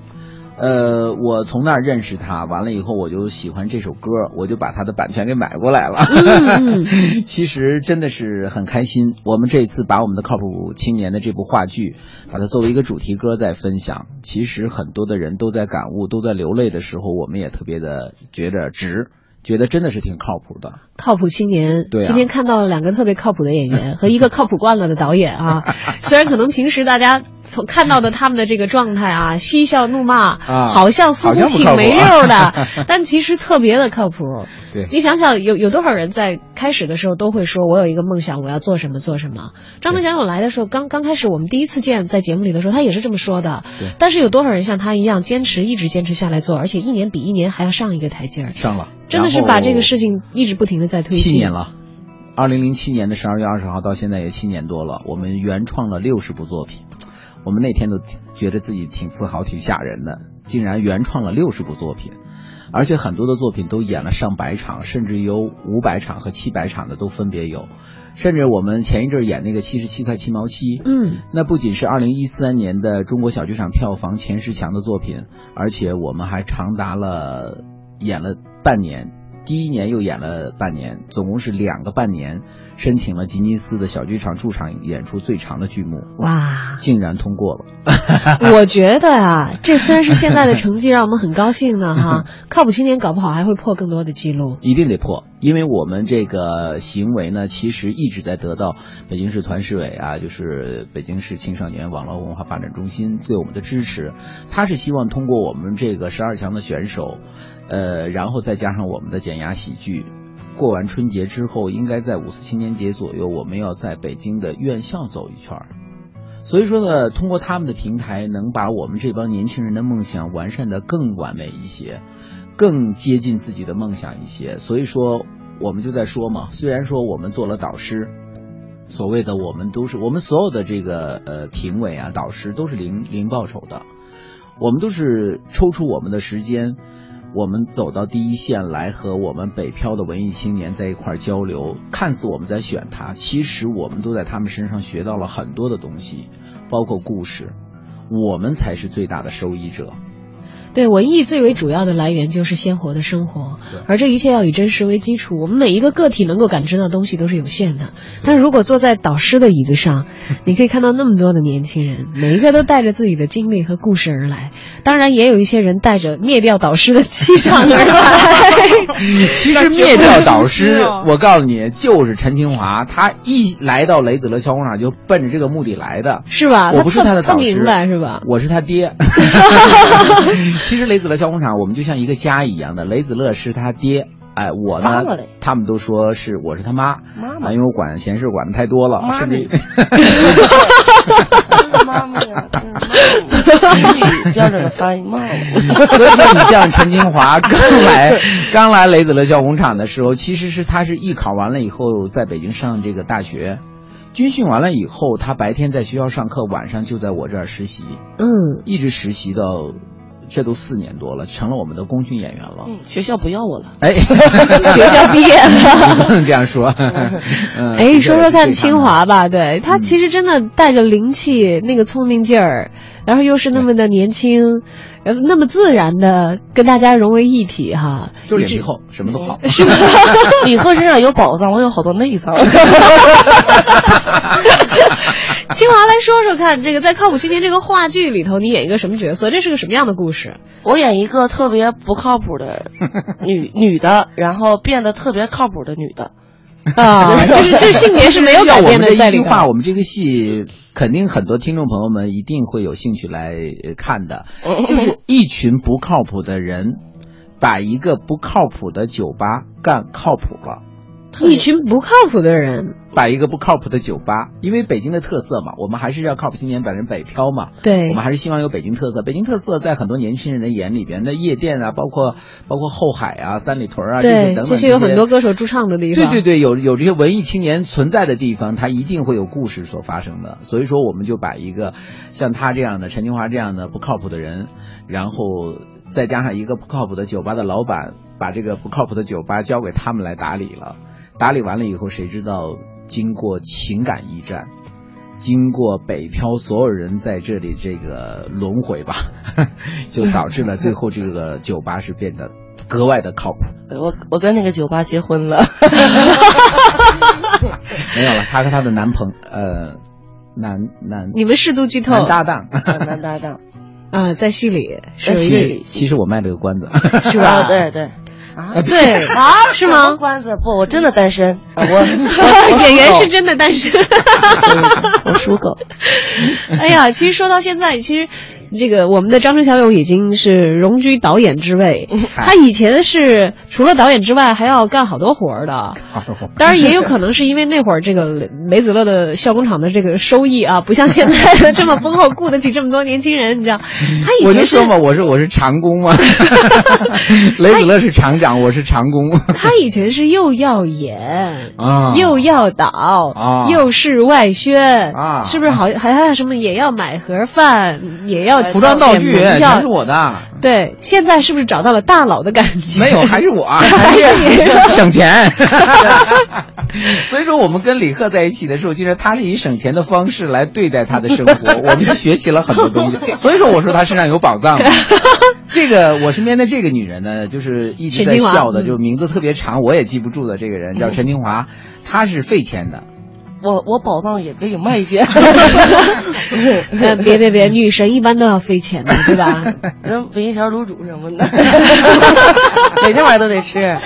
呃，我从那儿认识他，完了以后我就喜欢这首歌，我就把他的版权给买过来了。其实真的是很开心。我们这次把我们的靠谱青年的这部话剧，把它作为一个主题歌在分享。其实很多的人都在感悟，都在流泪的时候，我们也特别的觉得值。觉得真的是挺靠谱的。靠谱青年，对啊今天看到了两个特别靠谱的演员 和一个靠谱惯了的导演啊。虽然可能平时大家从看到的他们的这个状态啊，嬉笑怒骂，啊好像似乎挺没溜儿的，但其实特别的靠谱。对你想想，有有多少人在开始的时候都会说：“我有一个梦想，我要做什么做什么。”张德江勇来的时候，刚刚开始我们第一次见在节目里的时候，他也是这么说的。对但是有多少人像他一样坚持，一直坚持下来做，而且一年比一年还要上一个台阶儿？上了，真的是把这个事情一直不停的在推进。七年了。二零零七年的十二月二十号到现在也七年多了，我们原创了六十部作品。我们那天都觉得自己挺自豪、挺吓人的，竟然原创了六十部作品，而且很多的作品都演了上百场，甚至有五百场和七百场的都分别有。甚至我们前一阵儿演那个七十七块七毛七，嗯，那不仅是二零一三年的中国小剧场票房前十强的作品，而且我们还长达了演了半年，第一年又演了半年，总共是两个半年，申请了吉尼斯的小剧场驻场演出最长的剧目，哇，竟然通过了。我觉得啊，这虽然是现在的成绩，让我们很高兴呢哈。靠谱青年搞不好还会破更多的记录。一定得破，因为我们这个行为呢，其实一直在得到北京市团市委啊，就是北京市青少年网络文化发展中心对我们的支持。他是希望通过我们这个十二强的选手，呃，然后再加上我们的减压喜剧。过完春节之后，应该在五四青年节左右，我们要在北京的院校走一圈。所以说呢，通过他们的平台，能把我们这帮年轻人的梦想完善的更完美一些，更接近自己的梦想一些。所以说，我们就在说嘛，虽然说我们做了导师，所谓的我们都是我们所有的这个呃评委啊、导师都是零零报酬的，我们都是抽出我们的时间。我们走到第一线来和我们北漂的文艺青年在一块儿交流，看似我们在选他，其实我们都在他们身上学到了很多的东西，包括故事，我们才是最大的受益者。对，文艺最为主要的来源就是鲜活的生活，而这一切要以真实为基础。我们每一个个体能够感知到的东西都是有限的，但如果坐在导师的椅子上，你可以看到那么多的年轻人，每一个都带着自己的经历和故事而来。当然，也有一些人带着灭掉导师的气场而来。其实灭掉导师，我告诉你，就是陈清华，他一来到雷子乐小工厂就奔着这个目的来的，是吧？我不是他的导师，明白是吧？我是他爹。其实雷子乐小工厂，我们就像一个家一样的，雷子乐是他爹。哎，我呢，他们都说是我是他妈，妈妈，因为我管闲事管的太多了，妈甚至。妈妈呀，就是标准的发音妈。所以说，你像陈金华刚来刚来雷子乐小工厂的时候，其实是他是艺考完了以后，在北京上这个大学，军训完了以后，他白天在学校上课，晚上就在我这儿实习，嗯，一直实习到。这都四年多了，成了我们的功勋演员了。嗯，学校不要我了。哎，学校毕业了，不 能 这样说。嗯，哎，说说看清华吧，对他其实真的带着灵气，那个聪明劲儿，然后又是那么的年轻，呃，那么自然的跟大家融为一体哈。就是脸皮厚，什么都好。是吧？李贺身上有宝藏，我有好多内脏。清华来说说看，这个在《靠谱青年》这个话剧里头，你演一个什么角色？这是个什么样的故事？我演一个特别不靠谱的女女的，然后变得特别靠谱的女的。啊，就是这性别是没有改变的。一句话，我们这个戏肯定很多听众朋友们一定会有兴趣来看的，就是一群不靠谱的人，把一个不靠谱的酒吧干靠谱了。一群不靠谱的人摆一个不靠谱的酒吧，因为北京的特色嘛，我们还是要靠谱青年百人北漂嘛。对，我们还是希望有北京特色。北京特色在很多年轻人的眼里边，那夜店啊，包括包括后海啊、三里屯啊这些等等这些有很多歌手驻唱的地方。对对对，有有这些文艺青年存在的地方，它一定会有故事所发生的。所以说，我们就把一个像他这样的陈金华这样的不靠谱的人，然后再加上一个不靠谱的酒吧的老板，把这个不靠谱的酒吧交给他们来打理了。打理完了以后，谁知道经过情感驿站，经过北漂所有人在这里这个轮回吧，就导致了最后这个酒吧是变得格外的靠谱。我我跟那个酒吧结婚了，没有了，她和她的男朋呃男男，你们适度剧透，男搭档，男搭档。啊，在戏里，在戏里，其实我卖了个关子，是吧？对对。啊，对 啊，是吗？关子不，我真的单身。我 我演员是真的单身。我属狗。哎呀，其实说到现在，其实。这个我们的张春小勇已经是荣居导演之位，他以前是除了导演之外还要干好多活儿的。当然也有可能是因为那会儿这个梅子乐的校工厂的这个收益啊，不像现在的这么丰厚，雇得起这么多年轻人，你知道？他以前我就说嘛，我是我是长工嘛，雷子乐是厂长，我是长工。他以前是又要演啊，又要导啊，又是外宣啊，是不是好？还还有什么也要买盒饭，也要。服装道具全是我的。对，现在是不是找到了大佬的感觉？没有，还是我，还是你 省钱。所以说，我们跟李贺在一起的时候，就是他是以省钱的方式来对待他的生活，我们是学习了很多东西。所以说，我说他身上有宝藏。这个我身边的这个女人呢，就是一直在笑的，就名字特别长，我也记不住的这个人叫陈金华，她是费钱的。我我宝藏也可以卖钱，别别别，女神一般都要费钱的，对吧？人北京小卤煮什么的，每天晚上都得吃。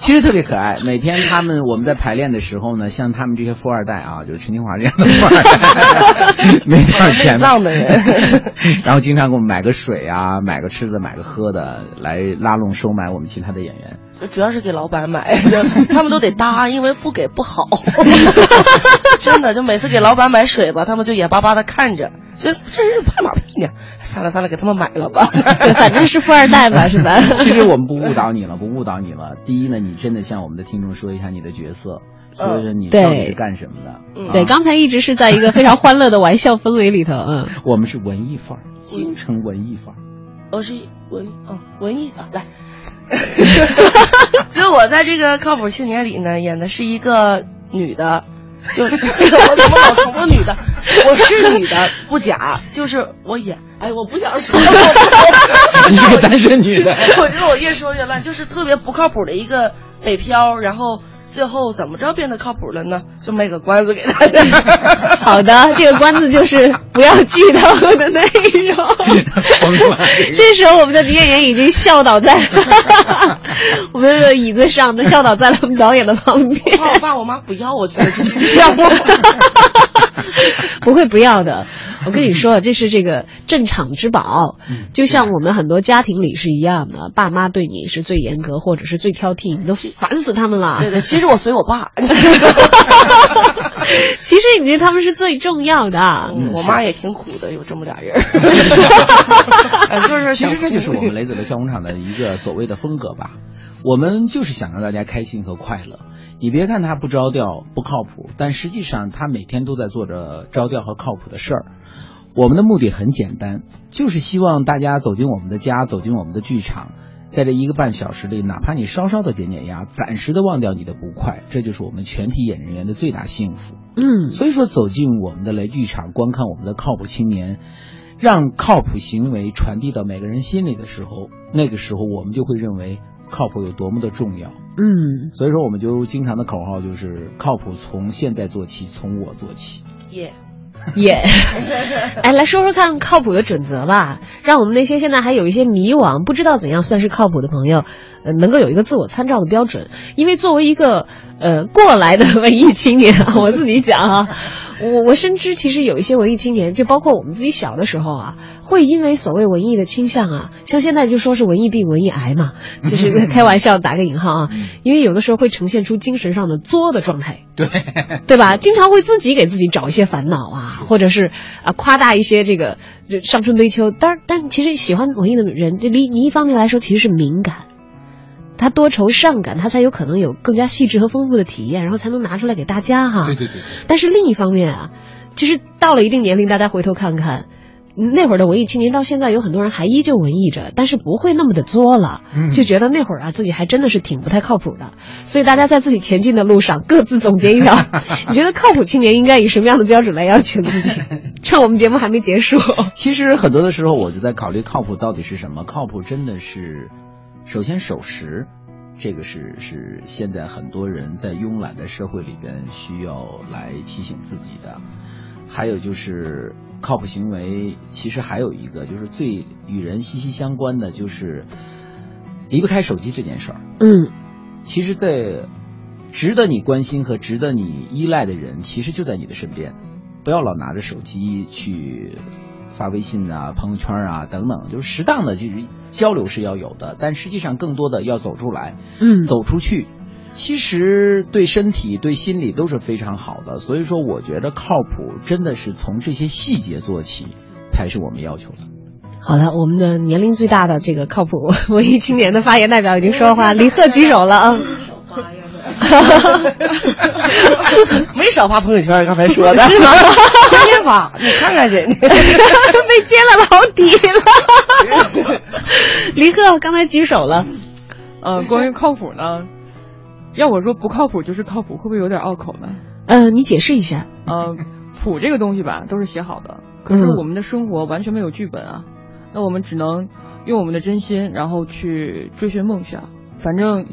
其实特别可爱，每天他们我们在排练的时候呢，像他们这些富二代啊，就是陈清华这样的富二代，没多少钱的人，然后经常给我们买个水啊，买个吃的，买个喝的，来拉拢收买我们其他的演员。主要是给老板买，他们都得搭，因为不给不好。真的，就每次给老板买水吧，他们就眼巴巴的看着，这这是拍马屁呢。算了算了，给他们买了吧，反正是富二代嘛，是吧？其实我们不误导你了，不误导你了。第一呢，你真的向我们的听众说一下你的角色，说说你到底是干什么的。对，刚才一直是在一个非常欢乐的玩笑氛围里头。嗯，我们是文艺范儿，京城文艺范儿。我是文哦，文艺啊，来。就我在这个靠谱青年里呢，演的是一个女的，就 我怎么老重复女的？我是女的，不假，就是我演。哎，我不想说。你是个单身女的。我觉得我越说越乱，就是特别不靠谱的一个北漂，然后。最后怎么着变得靠谱了呢？就卖个关子给大家。好的，这个关子就是不要剧透的内容。这时候我们的女演员已经笑倒在 我们的椅子上，笑倒在了我们导演的旁边。我爸我妈不要，我觉得这样。不会不要的。我跟你说，这是这个镇场之宝，就像我们很多家庭里是一样的，爸妈对你是最严格或者是最挑剔，你都烦死他们了。对对，其实我随我爸。其实你觉得他们是最重要的。我妈也挺苦的，有这么俩人。就是，其实这就是我们雷子的笑工厂的一个所谓的风格吧。我们就是想让大家开心和快乐。你别看他不着调、不靠谱，但实际上他每天都在做着着调和靠谱的事儿。我们的目的很简单，就是希望大家走进我们的家，走进我们的剧场，在这一个半小时里，哪怕你稍稍的减减压，暂时的忘掉你的不快，这就是我们全体演人员的最大幸福。嗯，所以说走进我们的雷剧场，观看我们的靠谱青年，让靠谱行为传递到每个人心里的时候，那个时候我们就会认为。靠谱有多么的重要？嗯，所以说我们就经常的口号就是靠谱从现在做起，从我做起。耶，耶！哎，来说说看靠谱的准则吧，让我们那些现在还有一些迷惘、不知道怎样算是靠谱的朋友，呃，能够有一个自我参照的标准。因为作为一个呃过来的文艺青年，我自己讲啊。我我深知，其实有一些文艺青年，就包括我们自己小的时候啊，会因为所谓文艺的倾向啊，像现在就说是文艺病、文艺癌嘛，就是开玩笑打个引号啊，因为有的时候会呈现出精神上的作的状态，对对吧？经常会自己给自己找一些烦恼啊，或者是啊夸大一些这个就伤春悲秋。但但其实喜欢文艺的人，这你你一方面来说其实是敏感。他多愁善感，他才有可能有更加细致和丰富的体验，然后才能拿出来给大家哈。对对对。但是另一方面啊，就是到了一定年龄，大家回头看看，那会儿的文艺青年到现在有很多人还依旧文艺着，但是不会那么的作了，就觉得那会儿啊自己还真的是挺不太靠谱的。所以大家在自己前进的路上各自总结一条，你觉得靠谱青年应该以什么样的标准来要求自己？趁我们节目还没结束，其实很多的时候我就在考虑靠谱到底是什么？靠谱真的是。首先守时，这个是是现在很多人在慵懒的社会里边需要来提醒自己的。还有就是靠谱行为，其实还有一个就是最与人息息相关的，就是离不开手机这件事儿。嗯，其实，在值得你关心和值得你依赖的人，其实就在你的身边。不要老拿着手机去发微信啊、朋友圈啊等等，就是适当的就是交流是要有的，但实际上更多的要走出来，嗯，走出去，其实对身体、对心理都是非常好的。所以说，我觉得靠谱真的是从这些细节做起，才是我们要求的。好的，我们的年龄最大的这个靠谱 文艺青年的发言代表已经说话，李贺举手了啊。没少发朋友圈，刚才说的 是吗？天天发，你看看去，被揭了老底了。李贺刚才举手了，呃，关于靠谱呢，要我说不靠谱就是靠谱，会不会有点拗口呢？呃，你解释一下。呃，谱这个东西吧，都是写好的，可是我们的生活完全没有剧本啊，那我们只能用我们的真心，然后去追寻梦想。反正。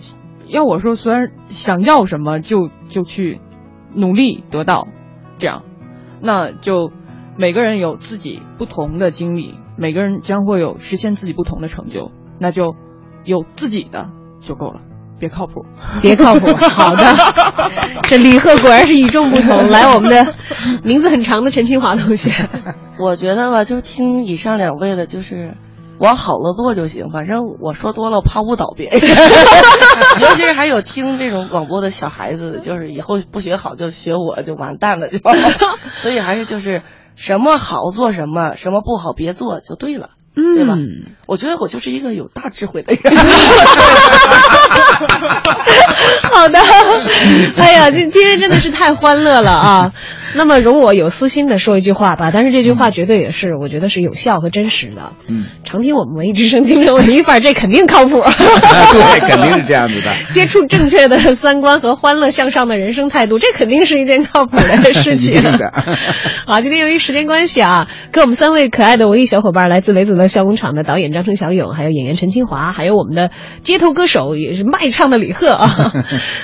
要我说，虽然想要什么就就去努力得到，这样，那就每个人有自己不同的经历，每个人将会有实现自己不同的成就，那就有自己的就够了，别靠谱，别靠谱。好的，这李贺果然是与众不同。来，我们的名字很长的陈清华同学，我觉得吧，就听以上两位的，就是。往好了做就行，反正我说多了，我怕误导别人。尤其是还有听这种广播的小孩子，就是以后不学好就学我，就完蛋了，就。所以还是就是什么好做什么，什么不好别做就对了，对吧？我觉得我就是一个有大智慧的人。好的，哎呀，今今天真的是太欢乐了啊！那么容我有私心的说一句话吧，但是这句话绝对也是我觉得是有效和真实的。嗯，常听我们文艺之声精神文艺范儿，这肯定靠谱。对，肯定是这样子的。接触正确的三观和欢乐向上的人生态度，这肯定是一件靠谱的事情。好，今天由于时间关系啊，跟我们三位可爱的文艺小伙伴，来自雷子乐笑工厂的导演张成小勇，还有演员陈清华，还有我们的街头歌手也是卖唱的李贺啊，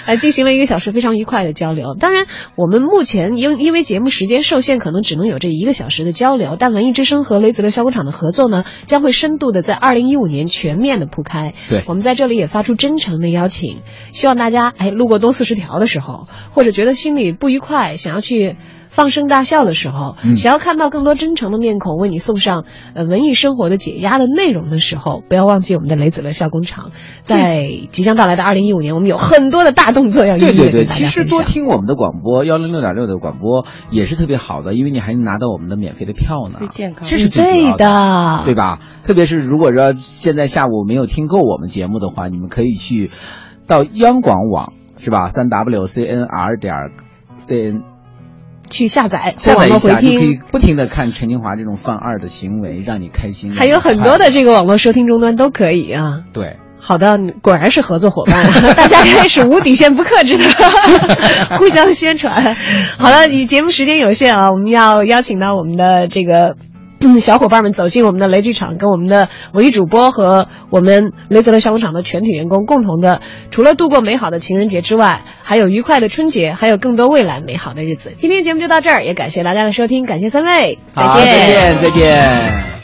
来进行了一个小时非常愉快的交流。当然，我们目前因因为节目时间受限，可能只能有这一个小时的交流。但文艺之声和雷子乐小工厂的合作呢，将会深度的在二零一五年全面的铺开。对，我们在这里也发出真诚的邀请，希望大家哎路过东四十条的时候，或者觉得心里不愉快，想要去。放声大笑的时候，想要看到更多真诚的面孔，为你送上呃文艺生活的解压的内容的时候，不要忘记我们的雷子乐笑工厂，在即将到来的二零一五年，我们有很多的大动作要对对对，其实多听我们的广播幺零六点六的广播也是特别好的，因为你还能拿到我们的免费的票呢，最健康，这是最主要的，对吧？特别是如果说现在下午没有听够我们节目的话，你们可以去到央广网是吧？三 w c n r 点 c n。去下载，下载一下就可以不停的看陈金华这种犯二的行为，让你开心。还有很多的这个网络收听终端都可以啊。对，好的，果然是合作伙伴，大家开始无底线、不克制的 互相宣传。好了，你节目时间有限啊，我们要邀请到我们的这个。小伙伴们走进我们的雷剧场，跟我们的文艺主播和我们雷泽乐小工厂的全体员工共同的，除了度过美好的情人节之外，还有愉快的春节，还有更多未来美好的日子。今天节目就到这儿，也感谢大家的收听，感谢三位，再见，再见，再见。